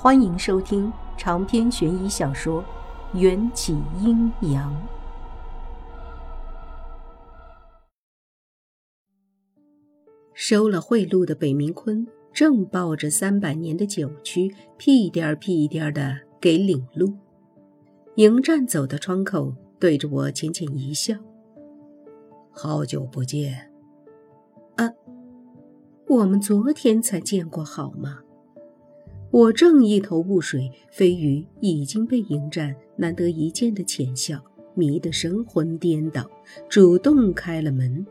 欢迎收听长篇悬疑小说《缘起阴阳》。收了贿赂的北明坤正抱着三百年的酒曲，屁颠儿屁颠儿的给领路。迎战走到窗口，对着我浅浅一笑：“好久不见。”“啊，我们昨天才见过，好吗？”我正一头雾水，飞鱼已经被迎战难得一见的浅笑迷得神魂颠倒，主动开了门。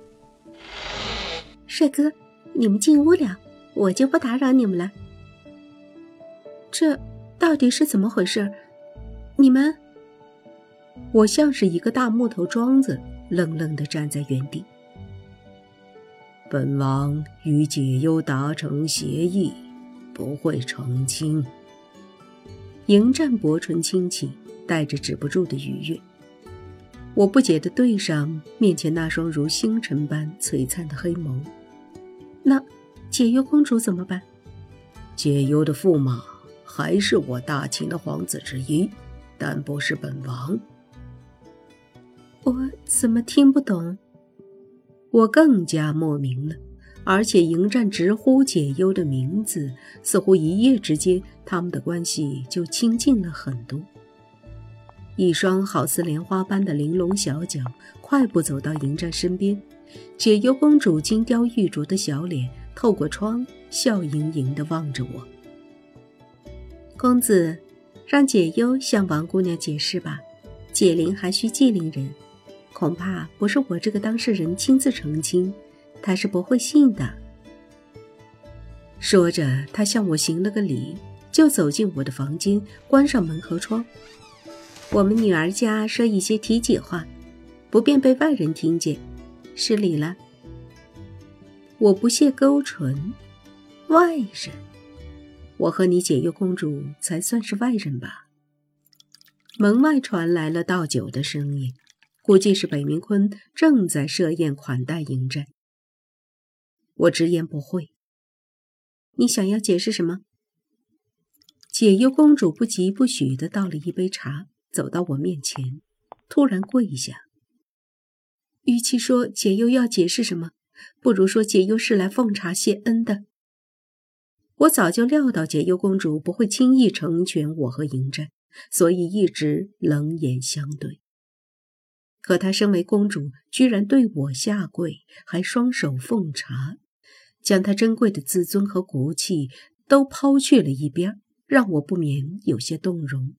帅哥，你们进屋了，我就不打扰你们了。这到底是怎么回事？你们……我像是一个大木头桩子，愣愣地站在原地。本王与解忧达成协议。不会成亲。迎战薄唇轻启，带着止不住的愉悦。我不解地对上面前那双如星辰般璀璨的黑眸。那解忧公主怎么办？解忧的驸马还是我大秦的皇子之一，但不是本王。我怎么听不懂？我更加莫名了。而且迎战直呼解忧的名字，似乎一夜之间他们的关系就亲近了很多。一双好似莲花般的玲珑小脚快步走到迎战身边，解忧公主金雕玉琢的小脸透过窗笑盈盈地望着我。公子，让解忧向王姑娘解释吧，解铃还需系铃人，恐怕不是我这个当事人亲自澄清。他是不会信的。说着，他向我行了个礼，就走进我的房间，关上门和窗。我们女儿家说一些体己话，不便被外人听见，失礼了。我不屑勾唇，外人？我和你解忧公主才算是外人吧？门外传来了倒酒的声音，估计是北明坤正在设宴款待迎战。我直言不讳。你想要解释什么？解忧公主不疾不徐地倒了一杯茶，走到我面前，突然跪下。与其说解忧要解释什么，不如说解忧是来奉茶谢恩的。我早就料到解忧公主不会轻易成全我和迎战，所以一直冷眼相对。可她身为公主，居然对我下跪，还双手奉茶。将他珍贵的自尊和骨气都抛去了一边，让我不免有些动容。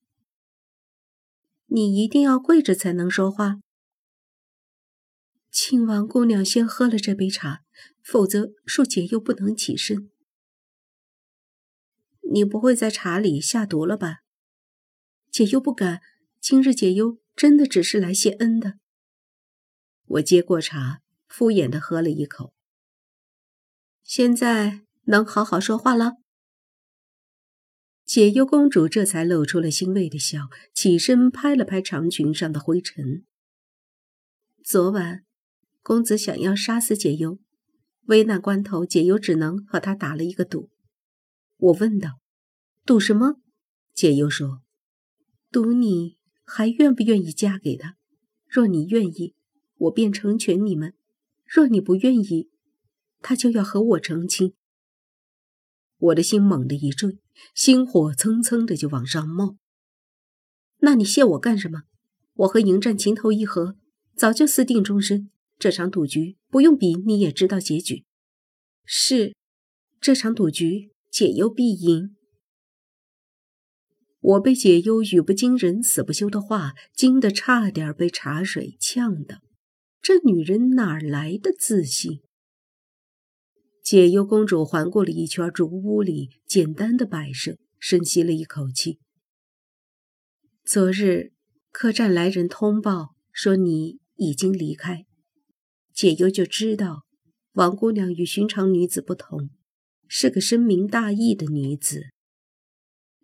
你一定要跪着才能说话，请王姑娘先喝了这杯茶，否则恕姐又不能起身。你不会在茶里下毒了吧？姐又不敢，今日解忧真的只是来谢恩的。我接过茶，敷衍的喝了一口。现在能好好说话了。解忧公主这才露出了欣慰的笑，起身拍了拍长裙上的灰尘。昨晚，公子想要杀死解忧，危难关头，解忧只能和他打了一个赌。我问道：“赌什么？”解忧说：“赌你还愿不愿意嫁给他。若你愿意，我便成全你们；若你不愿意。”他就要和我成亲，我的心猛地一坠，心火蹭蹭的就往上冒。那你谢我干什么？我和迎战情投意合，早就私定终身。这场赌局不用比你也知道结局。是，这场赌局解忧必赢。我被解忧语不惊人死不休的话惊得差点被茶水呛到。这女人哪来的自信？解忧公主环顾了一圈竹屋里简单的摆设，深吸了一口气。昨日客栈来人通报说你已经离开，解忧就知道王姑娘与寻常女子不同，是个深明大义的女子。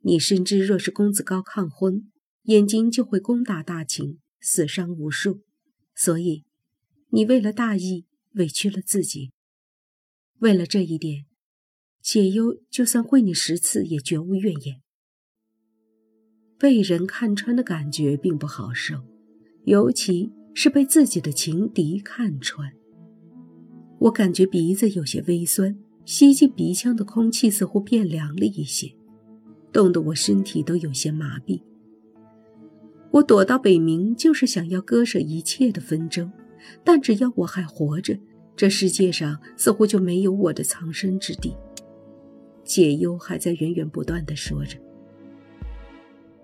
你深知，若是公子高抗婚，燕京就会攻打大秦，死伤无数，所以你为了大义委屈了自己。为了这一点，解忧就算跪你十次也绝无怨言。被人看穿的感觉并不好受，尤其是被自己的情敌看穿。我感觉鼻子有些微酸，吸进鼻腔的空气似乎变凉了一些，冻得我身体都有些麻痹。我躲到北冥，就是想要割舍一切的纷争，但只要我还活着，这世界上似乎就没有我的藏身之地。解忧还在源源不断地说着。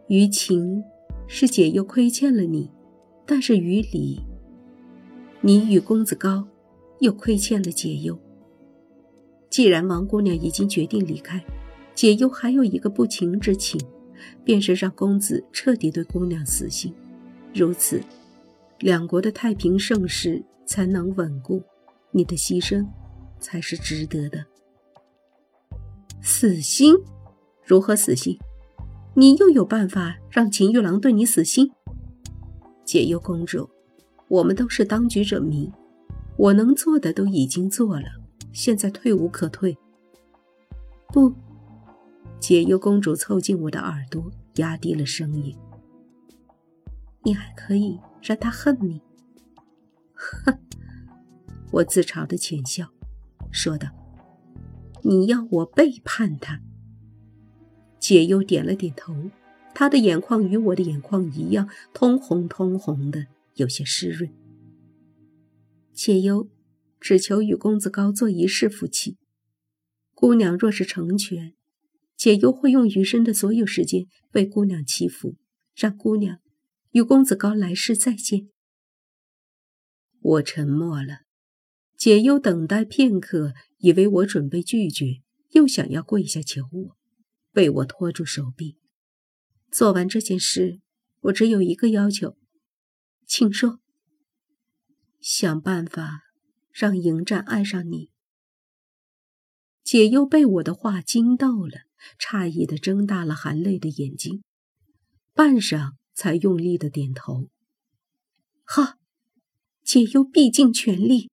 于情，是解忧亏欠了你；但是于理，你与公子高又亏欠了解忧。既然王姑娘已经决定离开，解忧还有一个不情之请，便是让公子彻底对姑娘死心。如此，两国的太平盛世才能稳固，你的牺牲才是值得的。死心？如何死心？你又有办法让秦玉郎对你死心？解忧公主，我们都是当局者迷，我能做的都已经做了，现在退无可退。不，解忧公主凑近我的耳朵，压低了声音：“你还可以让他恨你。”哼，我自嘲的浅笑，说道。你要我背叛他？解忧点了点头，他的眼眶与我的眼眶一样，通红通红的，有些湿润。解忧只求与公子高做一世夫妻。姑娘若是成全，解忧会用余生的所有时间为姑娘祈福，让姑娘与公子高来世再见。我沉默了。解忧等待片刻，以为我准备拒绝，又想要跪下求我，被我拖住手臂。做完这件事，我只有一个要求，请说。想办法让迎战爱上你。解忧被我的话惊到了，诧异的睁大了含泪的眼睛，半晌才用力的点头。好，解忧必尽全力。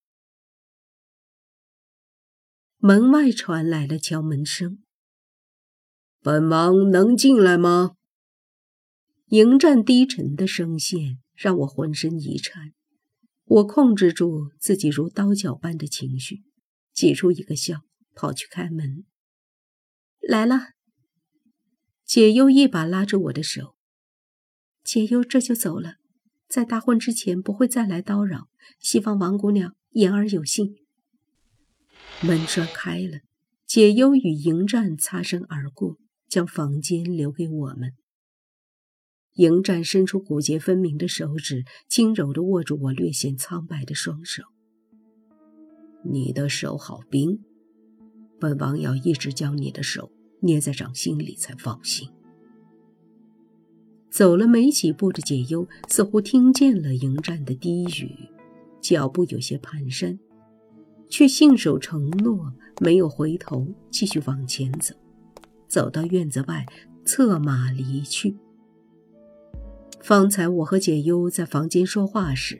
门外传来了敲门声。本王能进来吗？迎战低沉的声线让我浑身一颤，我控制住自己如刀绞般的情绪，挤出一个笑，跑去开门。来了。解忧一把拉着我的手。解忧这就走了，在大婚之前不会再来叨扰，希望王姑娘言而有信。门栓开了，解忧与迎战擦身而过，将房间留给我们。迎战伸出骨节分明的手指，轻柔地握住我略显苍白的双手。你的手好冰，本王要一直将你的手捏在掌心里才放心。走了没几步的解忧似乎听见了迎战的低语，脚步有些蹒跚。却信守承诺，没有回头，继续往前走。走到院子外，策马离去。方才我和解忧在房间说话时，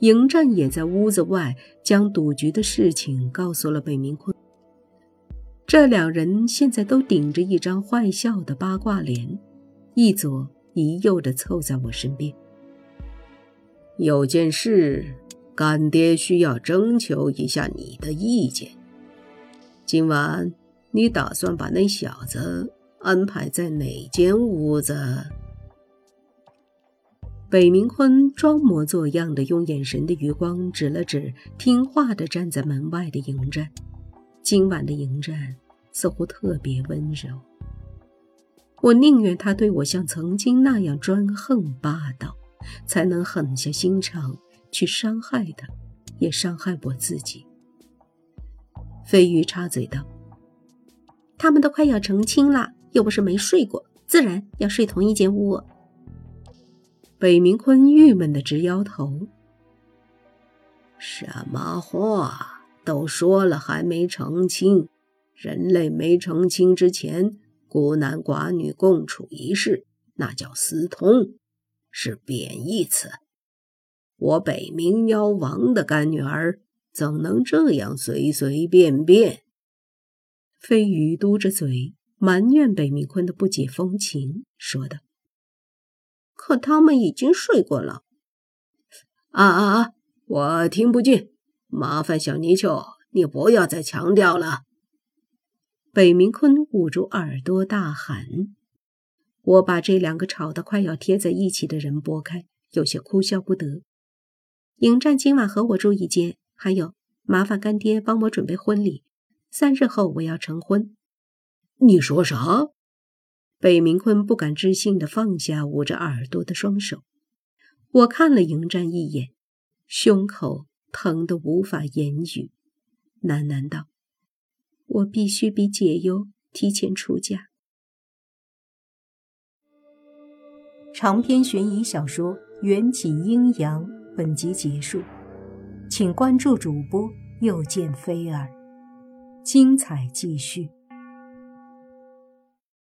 迎战也在屋子外将赌局的事情告诉了北明坤。这两人现在都顶着一张坏笑的八卦脸，一左一右的凑在我身边。有件事。干爹需要征求一下你的意见。今晚你打算把那小子安排在哪间屋子？北明坤装模作样的用眼神的余光指了指听话的站在门外的迎战。今晚的迎战似乎特别温柔。我宁愿他对我像曾经那样专横霸道，才能狠下心肠。去伤害他，也伤害我自己。飞鱼插嘴道：“他们都快要成亲了，又不是没睡过，自然要睡同一间屋。”北明坤郁闷的直摇头：“什么话都说了，还没成亲？人类没成亲之前，孤男寡女共处一室，那叫私通，是贬义词。”我北冥妖王的干女儿怎能这样随随便便？飞鱼嘟着嘴埋怨北冥坤的不解风情，说道：“可他们已经睡过了。啊啊啊！我听不见，麻烦小泥鳅，你不要再强调了。北冥坤捂住耳朵大喊。我把这两个吵得快要贴在一起的人拨开，有些哭笑不得。迎战今晚和我住一间，还有麻烦干爹帮我准备婚礼，三日后我要成婚。你说啥？北明坤不敢置信的放下捂着耳朵的双手。我看了迎战一眼，胸口疼得无法言语，喃喃道：“我必须比解忧提前出嫁。”长篇悬疑小说《缘起阴阳》本集结束，请关注主播，又见菲儿，精彩继续。